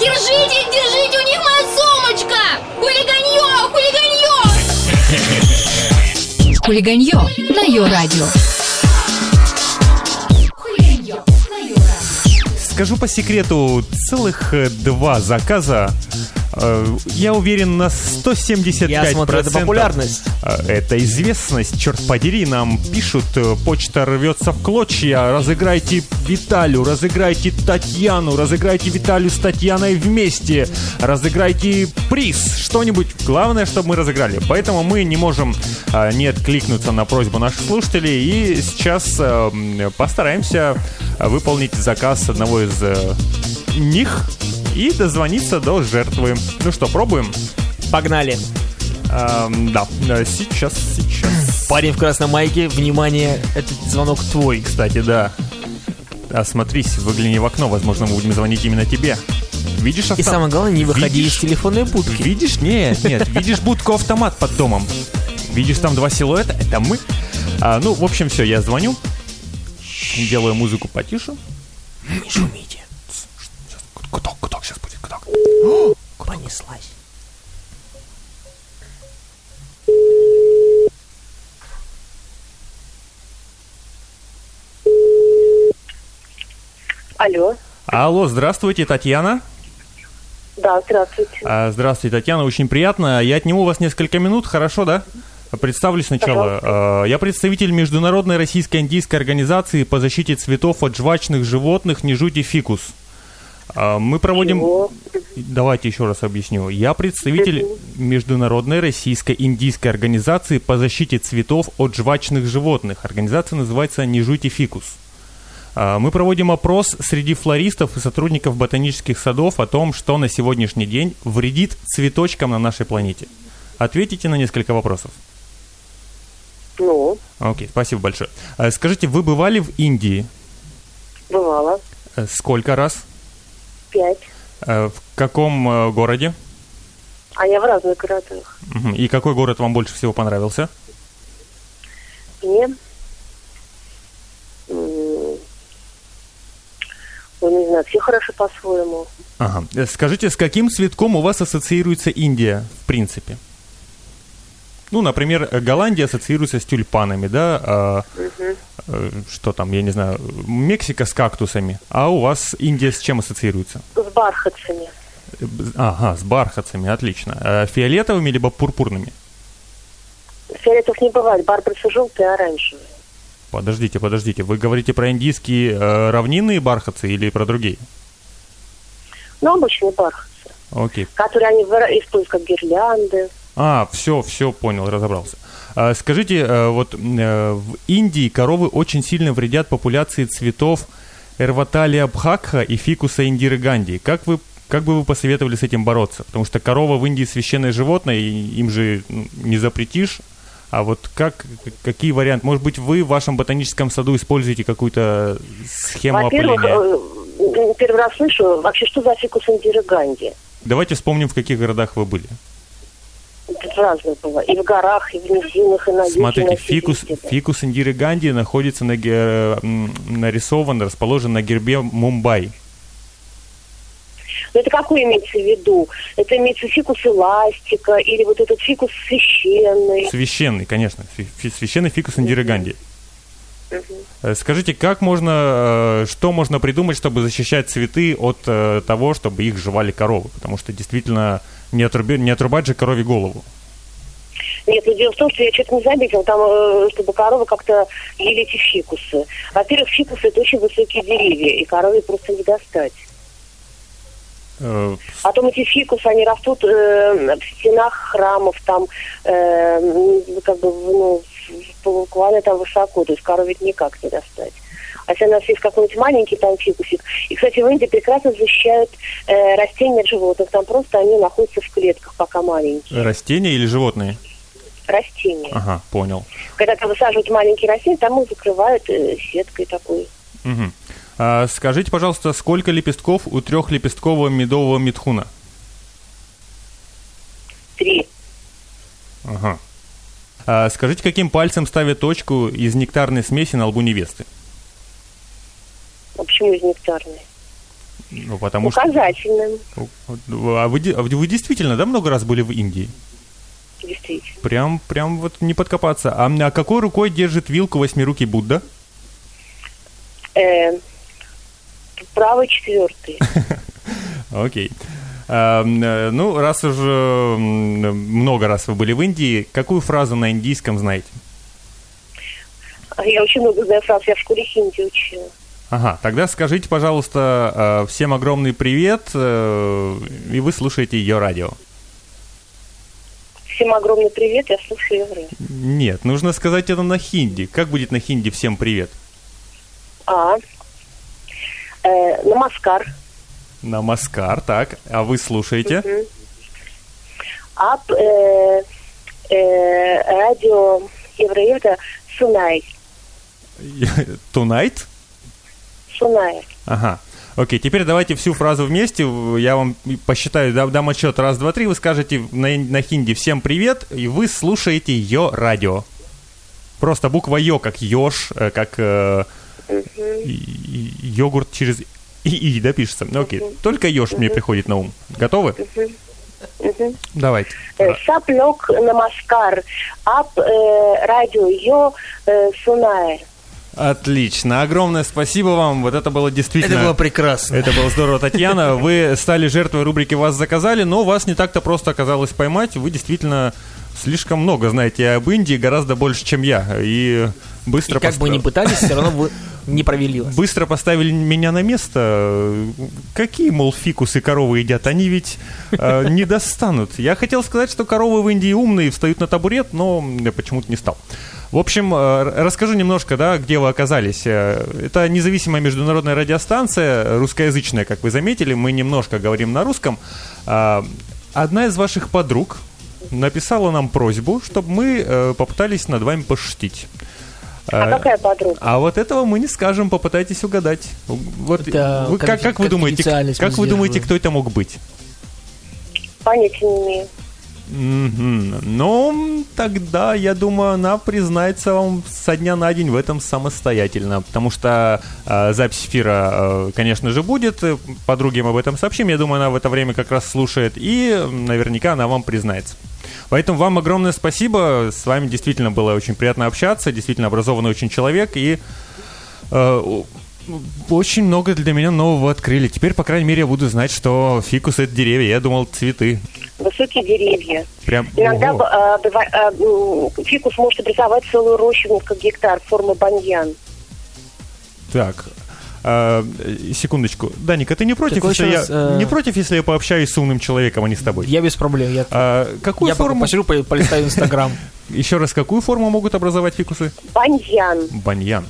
Держите, держите, у них моя сумочка! Хулиганье, хулиганье! Хулиганье на Йо-Радио. Скажу по секрету, целых э, два заказа я уверен на 175%. Я смотрю, это популярность. Э, Это известность, черт подери, нам пишут, э, почта рвется в клочья, разыграйте Виталю, разыграйте Татьяну, разыграйте Виталю с Татьяной вместе, разыграйте приз, что-нибудь. Главное, чтобы мы разыграли. Поэтому мы не можем э, не откликнуться на просьбу наших слушателей и сейчас э, постараемся выполнить заказ одного из э, них и дозвониться до жертвы. Ну что, пробуем? Погнали. Эм, да, Э, сейчас, сейчас. Парень в красной майке, внимание, этот звонок твой. Кстати, да. Осмотрись, выгляни в окно, возможно, мы будем звонить именно тебе. Видишь И автомат? самое главное, не выходи Видишь? из телефонной будки. Видишь? Нет, нет. Видишь будку-автомат под домом? Видишь там два силуэта? Это мы. А, ну, в общем, все, я звоню. Делаю музыку потише. Не шумите. Гудок, гудок сейчас будет, гудок. Понеслась. Алло. Алло, здравствуйте, Татьяна. Да, здравствуйте. А, Здравствуйте, Татьяна, очень приятно. Я отниму у вас несколько минут, хорошо, да? Представлюсь сначала. А, Я представитель Международной российско-индийской организации по защите цветов от жвачных животных «Не фикус». А, Мы проводим... Чего? Давайте еще раз объясню. Я представитель Международной российско-индийской организации по защите цветов от жвачных животных. Организация называется «Не фикус». А, Мы проводим опрос среди флористов и сотрудников ботанических садов о том, что на сегодняшний день вредит цветочкам на нашей планете. Ответите на несколько вопросов. Ну, Окей, спасибо большое. А, Скажите, вы бывали в Индии? бывало. Э, Сколько раз? Пять. Э, В каком э, городе? А я в разных городах. И какой город вам больше всего понравился? Мне... Ну, не знаю, все хорошо по-своему. Ага. Э, Скажите, с каким цветком у вас ассоциируется Индия, в принципе? Ну, например, Голландия ассоциируется с тюльпанами, да? э, что там, я не знаю, Мексика с кактусами. А у вас Индия с чем ассоциируется? С бархатцами. Э, Ага, с бархатцами, отлично. Э, Фиолетовыми либо пурпурными? Фиолетов не бывает, барбарисы желтые, оранжевые. Подождите, подождите. Вы говорите про индийские э, равнинные бархатцы или про другие? Ну, обычные бархатцы, Окей. которые они используют как гирлянды. А, все, все, понял, разобрался. А, Скажите, э, вот э, в Индии коровы очень сильно вредят популяции цветов Эрваталия бхакха и фикуса индиры ганди. Как вы как бы вы посоветовали с этим бороться? Потому что корова в Индии священное животное, и им же ну, не запретишь. А вот как, какие варианты? Может быть, вы в вашем ботаническом саду используете какую-то схему Во-первых, опыления? э, первый раз слышу, вообще, что за фикус Индиры Ганди? Давайте вспомним, в каких городах вы были. Разное было. И в горах, и в низинах, и на Смотрите, фикус, фикус Индиры Ганди находится на, ге- м, нарисован, расположен на гербе Мумбай. Но это какой имеется в виду? Это имеется фикус эластика или вот этот фикус священный? Священный, конечно, священный фикус Индиры Ганди. Э, Скажите, как можно, э, что можно придумать, чтобы защищать цветы от э, того, чтобы их жевали коровы? Потому что действительно не, отруби- не отрубать же корове голову. Нет, но дело в том, что я что-то не заметила, там, э, чтобы коровы как-то ели эти фикусы. Во-первых, фикусы это очень высокие деревья, и корове просто не достать. Э, Потом эти фикусы, они растут э, в стенах храмов, там, э, как бы, ну, буквально там высоко, то есть корове никак не достать. А если у нас есть какой-нибудь маленький там фикусик, и, кстати, в Индии прекрасно защищают э, растения от животных, там просто они находятся в клетках, пока маленькие. Растения или животные? Растения. Ага, понял. Когда там высаживают маленькие растения, там их закрывают э, сеткой такой. Мгм. А скажите, пожалуйста, сколько лепестков у трехлепесткового медового митхуна? Три. Ага. А скажите, каким пальцем ставят точку из нектарной смеси на лбу невесты? Почему из нектарной? Ну, потому что... Указательным, А вы, а вы действительно, да, много раз были в Индии? действительно. Прям, прям вот не подкопаться. А, а какой рукой держит вилку восьмирукий Будда? Э, правый четвертый. Окей. А, э, ну, раз уже м, много раз вы были в Индии, какую фразу на индийском знаете? А Я очень много знаю фраз, я в школе хинди учила. Ага, тогда скажите, пожалуйста, э, всем огромный привет, э, и вы слушаете ее радио. Всем огромный привет, я слушаю евреев. Нет, нужно сказать это на хинди. Как будет на хинди всем привет? А. Э, намаскар. Намаскар, так. А вы слушаете? Ап э, э, радио евреев Сунай. Tonight? Сунай. Ага. Окей, теперь давайте всю фразу вместе. Я вам посчитаю, дам, дам отчет. Раз, два, три. Вы скажете на, на хинди «Всем привет», и вы слушаете ее радио. Просто буква «ё», как «ёж», э, как э, йогурт через «и», «и», да, пишется? Ну, Окей, только «ёж» мне приходит на ум. Готовы? Давайте. Э, Саплек намаскар. Ап э, радио Йо э, Сунай. Отлично. Огромное спасибо вам. Вот это было действительно... Это было прекрасно. Это было здорово, Татьяна. Вы стали жертвой рубрики «Вас заказали», но вас не так-то просто оказалось поймать. Вы действительно слишком много знаете об Индии, гораздо больше, чем я. И быстро, И как бы поста- ни пытались, все равно вы не провели вас. быстро поставили меня на место. Какие, мол, фикусы коровы едят? Они ведь э, не достанут. Я хотел сказать, что коровы в Индии умные, встают на табурет, но я почему-то не стал. В общем, э, расскажу немножко, да, где вы оказались. Э, Это независимая международная радиостанция, русскоязычная, как вы заметили. Мы немножко говорим на русском. А, Одна из ваших подруг написала нам просьбу, чтобы мы э, попытались над вами пошутить. А Э, какая подруга? а вот этого мы не скажем, попытайтесь угадать. Вот Это вы, как, как вы думаете, как вы думаете, кто это мог быть? Понятия не имею. Мгм. Ну, тогда, я думаю, она признается вам со дня на день в этом самостоятельно, потому что э, запись эфира, э, конечно же, будет, подруге мы об этом сообщим, я думаю, она в это время как раз слушает, и наверняка она вам признается. Поэтому вам огромное спасибо, с вами действительно было очень приятно общаться, действительно образованный очень человек, и э, очень много для меня нового открыли. Теперь, по крайней мере, я буду знать, что фикус это деревья. Я думал, цветы. Высокие деревья. Прям. Иногда а, быва- а, м, фикус может образовать целую рощу несколько гектар формы баньян. Так. а, э, секундочку. Даник, ты не против, Какой если я э, не против, если я пообщаюсь с умным человеком, а не с тобой? Я без проблем. Я, А, какую я форму? посижу, по- полистаю Инстаграм. Еще раз, какую форму могут образовать фикусы? Баньян. Баньян.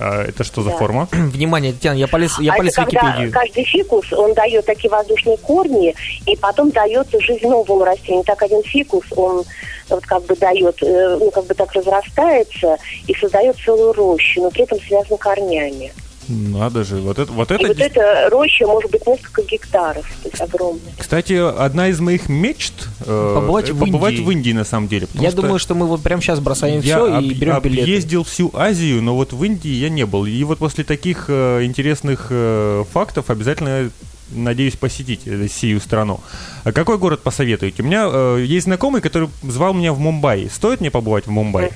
А, это что за Да. форма? Внимание, Татьяна, я полез, я а полез в это когда Википедию. каждый фикус, он дает такие воздушные корни, и потом дает жизнь новому растению. Так один фикус, он вот как бы дает, э, ну как бы так разрастается и создает целую рощу, но при этом связан корнями. Надо же, вот это, вот И это. вот дес- эта роща может быть несколько гектаров, то есть огромная. Кстати, одна из моих мечт э, Побывать в побывать Индии. в Индии на самом деле. Я что думаю, что мы вот прямо сейчас бросаем я все и об- берем билеты. объездил всю Азию, но вот в Индии я не был. И вот после таких э, интересных э, фактов обязательно надеюсь посетить сию страну. А какой город посоветуете? У меня э, есть знакомый, который звал меня в Мумбаи. Стоит мне побывать в Мумбаи?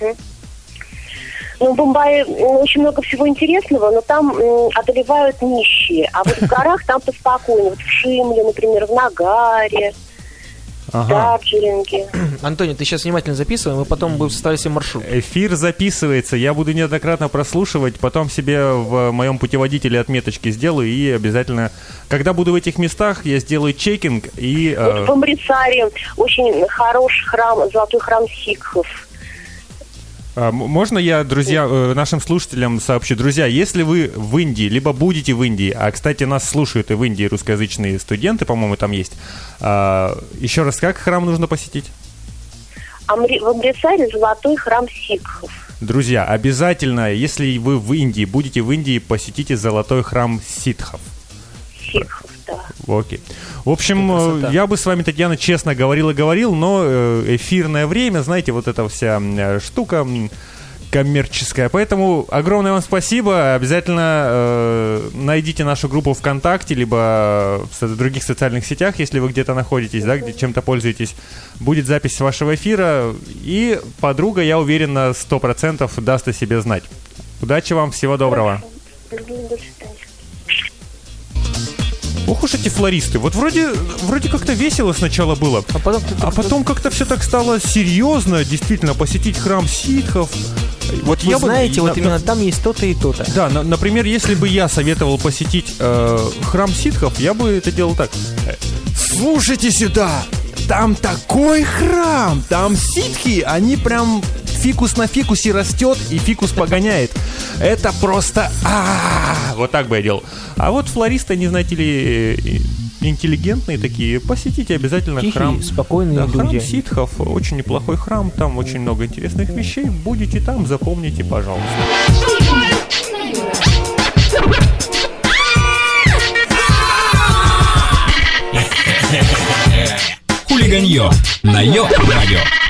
Ну, в Мумбаи м, очень много всего интересного, но там м, одолевают нищие. А вот в горах там поспокойнее. Вот в Шимле, например, в Нагаре, в Ага. Дарджилинге. Антоний, ты сейчас внимательно записывай, мы потом будем составлять себе маршрут. Эфир записывается, я буду неоднократно прослушивать, потом себе в моем путеводителе отметочки сделаю и обязательно, когда буду в этих местах, я сделаю чекинг и... э, Вот в Амрицаре очень хороший храм, золотой храм сикхов. А, Можно я, друзья, э, нашим слушателям сообщу? Друзья, если вы в Индии, либо будете в Индии, а, кстати, нас слушают и в Индии русскоязычные студенты, по-моему, там есть. А, Еще раз, как храм нужно посетить? В Амрицаре золотой храм сикхов. Друзья, обязательно, если вы в Индии, будете в Индии, посетите золотой храм ситхов. Сикхов, да. Окей. В общем, э, я бы с вами, Татьяна, честно говорил и говорил, но э, эфирное время, знаете, вот эта вся э, штука, коммерческая. Поэтому огромное вам спасибо. Обязательно э, найдите нашу группу ВКонтакте, либо в других социальных сетях, если вы где-то находитесь, да, где чем-то пользуетесь. Будет запись вашего эфира, и подруга, я уверен, на 100% даст о себе знать. Удачи вам, всего доброго. Свидания. Ох уж эти флористы. Вот вроде, вроде как-то весело сначала было. А потом А потом как-то все так стало серьезно, действительно, посетить храм ситхов. Вот Вы я бы- знаете, на- вот именно там есть то-то и то-то. Да, на- например, если бы я советовал посетить э, храм ситхов, я бы это делал так. Слушайте сюда! Там такой храм! Там ситхи, они прям фикус на фикусе растет и фикус погоняет. Это просто... а Вот так бы я делал. А вот флористы, они, знаете ли, э, интеллигентные такие. Посетите обязательно Тихие, храм. спокойные Да, храм люди. ситхов, очень неплохой храм, там очень много интересных вещей. Будете там, запомните, пожалуйста. Хулиганье на Йо-Радио.